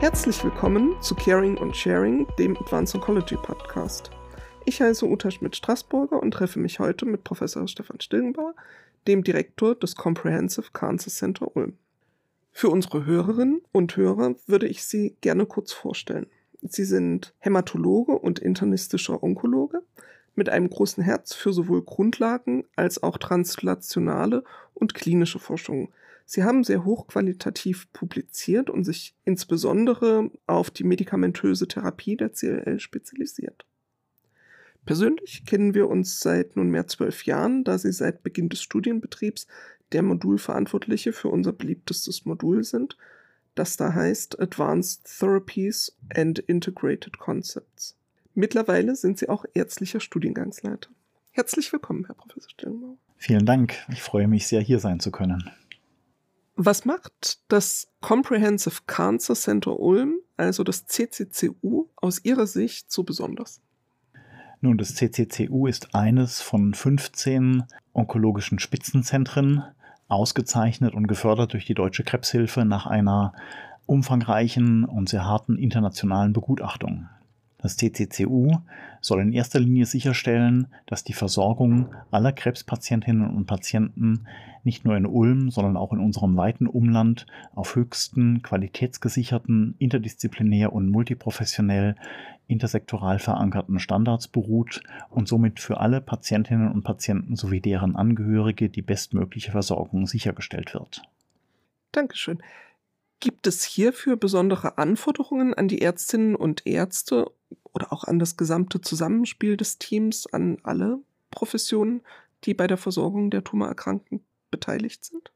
Herzlich willkommen zu Caring und Sharing, dem Advanced Oncology Podcast. Ich heiße Uta Schmidt-Straßburger und treffe mich heute mit Professor Stefan Stillenbauer, dem Direktor des Comprehensive Cancer Center Ulm. Für unsere Hörerinnen und Hörer würde ich Sie gerne kurz vorstellen. Sie sind Hämatologe und internistischer Onkologe mit einem großen Herz für sowohl Grundlagen als auch translationale und klinische Forschung Sie haben sehr hochqualitativ publiziert und sich insbesondere auf die medikamentöse Therapie der CLL spezialisiert. Persönlich kennen wir uns seit nunmehr zwölf Jahren, da Sie seit Beginn des Studienbetriebs der Modulverantwortliche für unser beliebtestes Modul sind, das da heißt Advanced Therapies and Integrated Concepts. Mittlerweile sind Sie auch ärztlicher Studiengangsleiter. Herzlich willkommen, Herr Professor Stillenbauer. Vielen Dank. Ich freue mich sehr, hier sein zu können. Was macht das Comprehensive Cancer Center Ulm, also das CCCU, aus Ihrer Sicht so besonders? Nun, das CCCU ist eines von 15 onkologischen Spitzenzentren, ausgezeichnet und gefördert durch die Deutsche Krebshilfe nach einer umfangreichen und sehr harten internationalen Begutachtung. Das CCCU soll in erster Linie sicherstellen, dass die Versorgung aller Krebspatientinnen und Patienten nicht nur in Ulm, sondern auch in unserem weiten Umland auf höchsten, qualitätsgesicherten, interdisziplinär und multiprofessionell intersektoral verankerten Standards beruht und somit für alle Patientinnen und Patienten sowie deren Angehörige die bestmögliche Versorgung sichergestellt wird. Dankeschön. Gibt es hierfür besondere Anforderungen an die Ärztinnen und Ärzte oder auch an das gesamte Zusammenspiel des Teams, an alle Professionen, die bei der Versorgung der Tumorerkrankten beteiligt sind?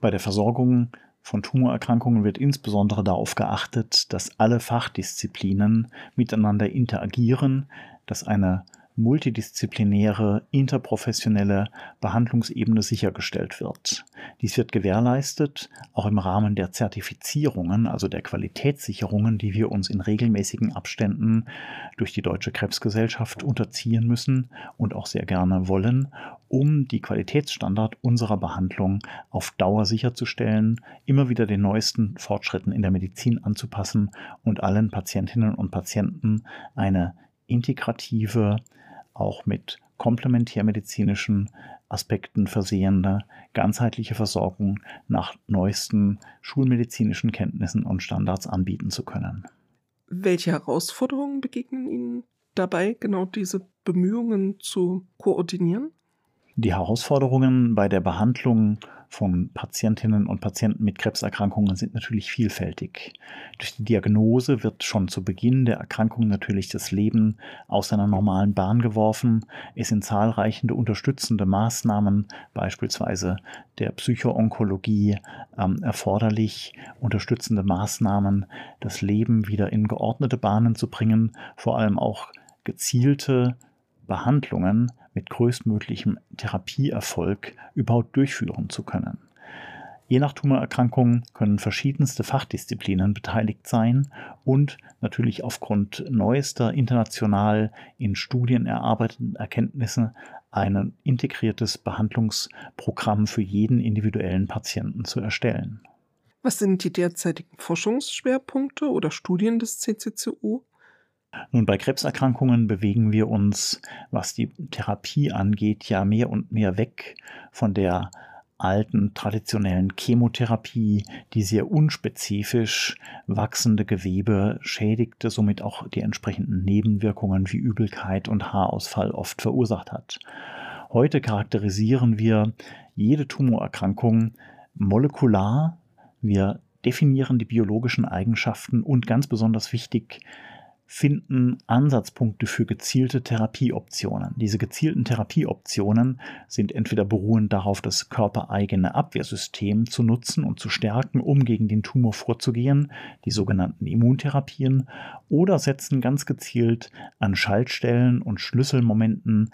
Bei der Versorgung von Tumorerkrankungen wird insbesondere darauf geachtet, dass alle Fachdisziplinen miteinander interagieren, dass eine multidisziplinäre, interprofessionelle Behandlungsebene sichergestellt wird. Dies wird gewährleistet, auch im Rahmen der Zertifizierungen, also der Qualitätssicherungen, die wir uns in regelmäßigen Abständen durch die Deutsche Krebsgesellschaft unterziehen müssen und auch sehr gerne wollen, um die Qualitätsstandard unserer Behandlung auf Dauer sicherzustellen, immer wieder den neuesten Fortschritten in der Medizin anzupassen und allen Patientinnen und Patienten eine integrative, auch mit komplementärmedizinischen Aspekten versehene ganzheitliche Versorgung nach neuesten schulmedizinischen Kenntnissen und Standards anbieten zu können. Welche Herausforderungen begegnen Ihnen dabei, genau diese Bemühungen zu koordinieren? Die Herausforderungen bei der Behandlung von Patientinnen und Patienten mit Krebserkrankungen sind natürlich vielfältig. Durch die Diagnose wird schon zu Beginn der Erkrankung natürlich das Leben aus seiner normalen Bahn geworfen. Es sind zahlreiche unterstützende Maßnahmen, beispielsweise der Psychoonkologie, ähm, erforderlich, unterstützende Maßnahmen, das Leben wieder in geordnete Bahnen zu bringen, vor allem auch gezielte Behandlungen mit größtmöglichem Therapieerfolg überhaupt durchführen zu können. Je nach Tumorerkrankung können verschiedenste Fachdisziplinen beteiligt sein und natürlich aufgrund neuester international in Studien erarbeiteten Erkenntnisse ein integriertes Behandlungsprogramm für jeden individuellen Patienten zu erstellen. Was sind die derzeitigen Forschungsschwerpunkte oder Studien des CCCU? Nun, bei Krebserkrankungen bewegen wir uns, was die Therapie angeht, ja mehr und mehr weg von der alten traditionellen Chemotherapie, die sehr unspezifisch wachsende Gewebe schädigte, somit auch die entsprechenden Nebenwirkungen wie Übelkeit und Haarausfall oft verursacht hat. Heute charakterisieren wir jede Tumorerkrankung molekular. Wir definieren die biologischen Eigenschaften und ganz besonders wichtig, finden Ansatzpunkte für gezielte Therapieoptionen. Diese gezielten Therapieoptionen sind entweder beruhend darauf, das körpereigene Abwehrsystem zu nutzen und zu stärken, um gegen den Tumor vorzugehen, die sogenannten Immuntherapien, oder setzen ganz gezielt an Schaltstellen und Schlüsselmomenten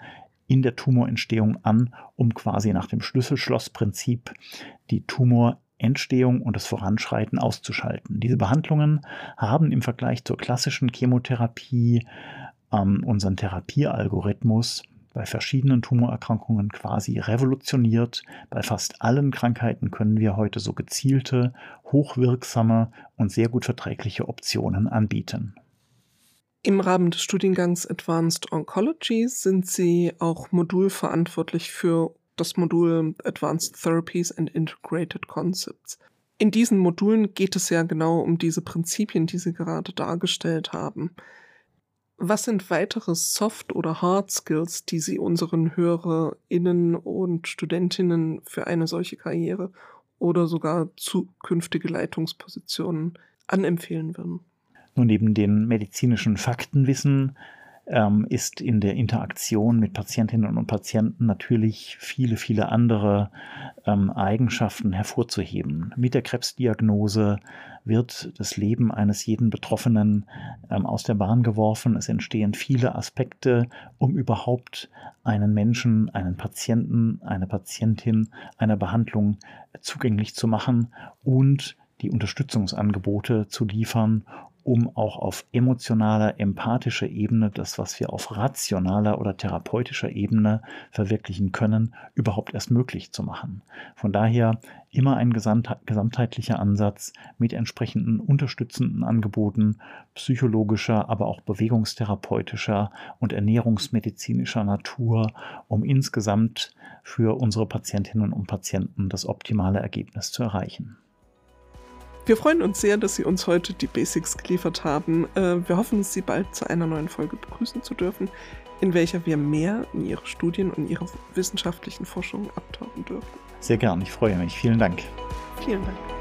in der Tumorentstehung an, um quasi nach dem Schlüssel-Schloss-Prinzip die Tumor Entstehung und das Voranschreiten auszuschalten. Diese Behandlungen haben im Vergleich zur klassischen Chemotherapie ähm, unseren Therapiealgorithmus bei verschiedenen Tumorerkrankungen quasi revolutioniert. Bei fast allen Krankheiten können wir heute so gezielte, hochwirksame und sehr gut verträgliche Optionen anbieten. Im Rahmen des Studiengangs Advanced Oncology sind Sie auch modulverantwortlich für das Modul Advanced Therapies and Integrated Concepts. In diesen Modulen geht es ja genau um diese Prinzipien, die Sie gerade dargestellt haben. Was sind weitere Soft- oder Hard Skills, die Sie unseren HörerInnen und Studentinnen für eine solche Karriere oder sogar zukünftige Leitungspositionen anempfehlen würden? Nur neben den medizinischen Faktenwissen ähm, ist in der Interaktion mit Patientinnen und Patienten natürlich viele, viele andere ähm, Eigenschaften hervorzuheben. Mit der Krebsdiagnose wird das Leben eines jeden Betroffenen ähm, aus der Bahn geworfen. Es entstehen viele Aspekte, um überhaupt einen Menschen, einen Patienten, eine Patientin einer Behandlung zugänglich zu machen und die Unterstützungsangebote zu liefern, um auch auf emotionaler, empathischer Ebene das, was wir auf rationaler oder therapeutischer Ebene verwirklichen können, überhaupt erst möglich zu machen. Von daher immer ein gesamtheitlicher Ansatz mit entsprechenden unterstützenden Angeboten psychologischer, aber auch bewegungstherapeutischer und ernährungsmedizinischer Natur, um insgesamt für unsere Patientinnen und Patienten das optimale Ergebnis zu erreichen. Wir freuen uns sehr, dass Sie uns heute die Basics geliefert haben. Äh, wir hoffen, Sie bald zu einer neuen Folge begrüßen zu dürfen, in welcher wir mehr in Ihre Studien und Ihre wissenschaftlichen Forschungen abtauchen dürfen. Sehr gern, ich freue mich. Vielen Dank. Vielen Dank.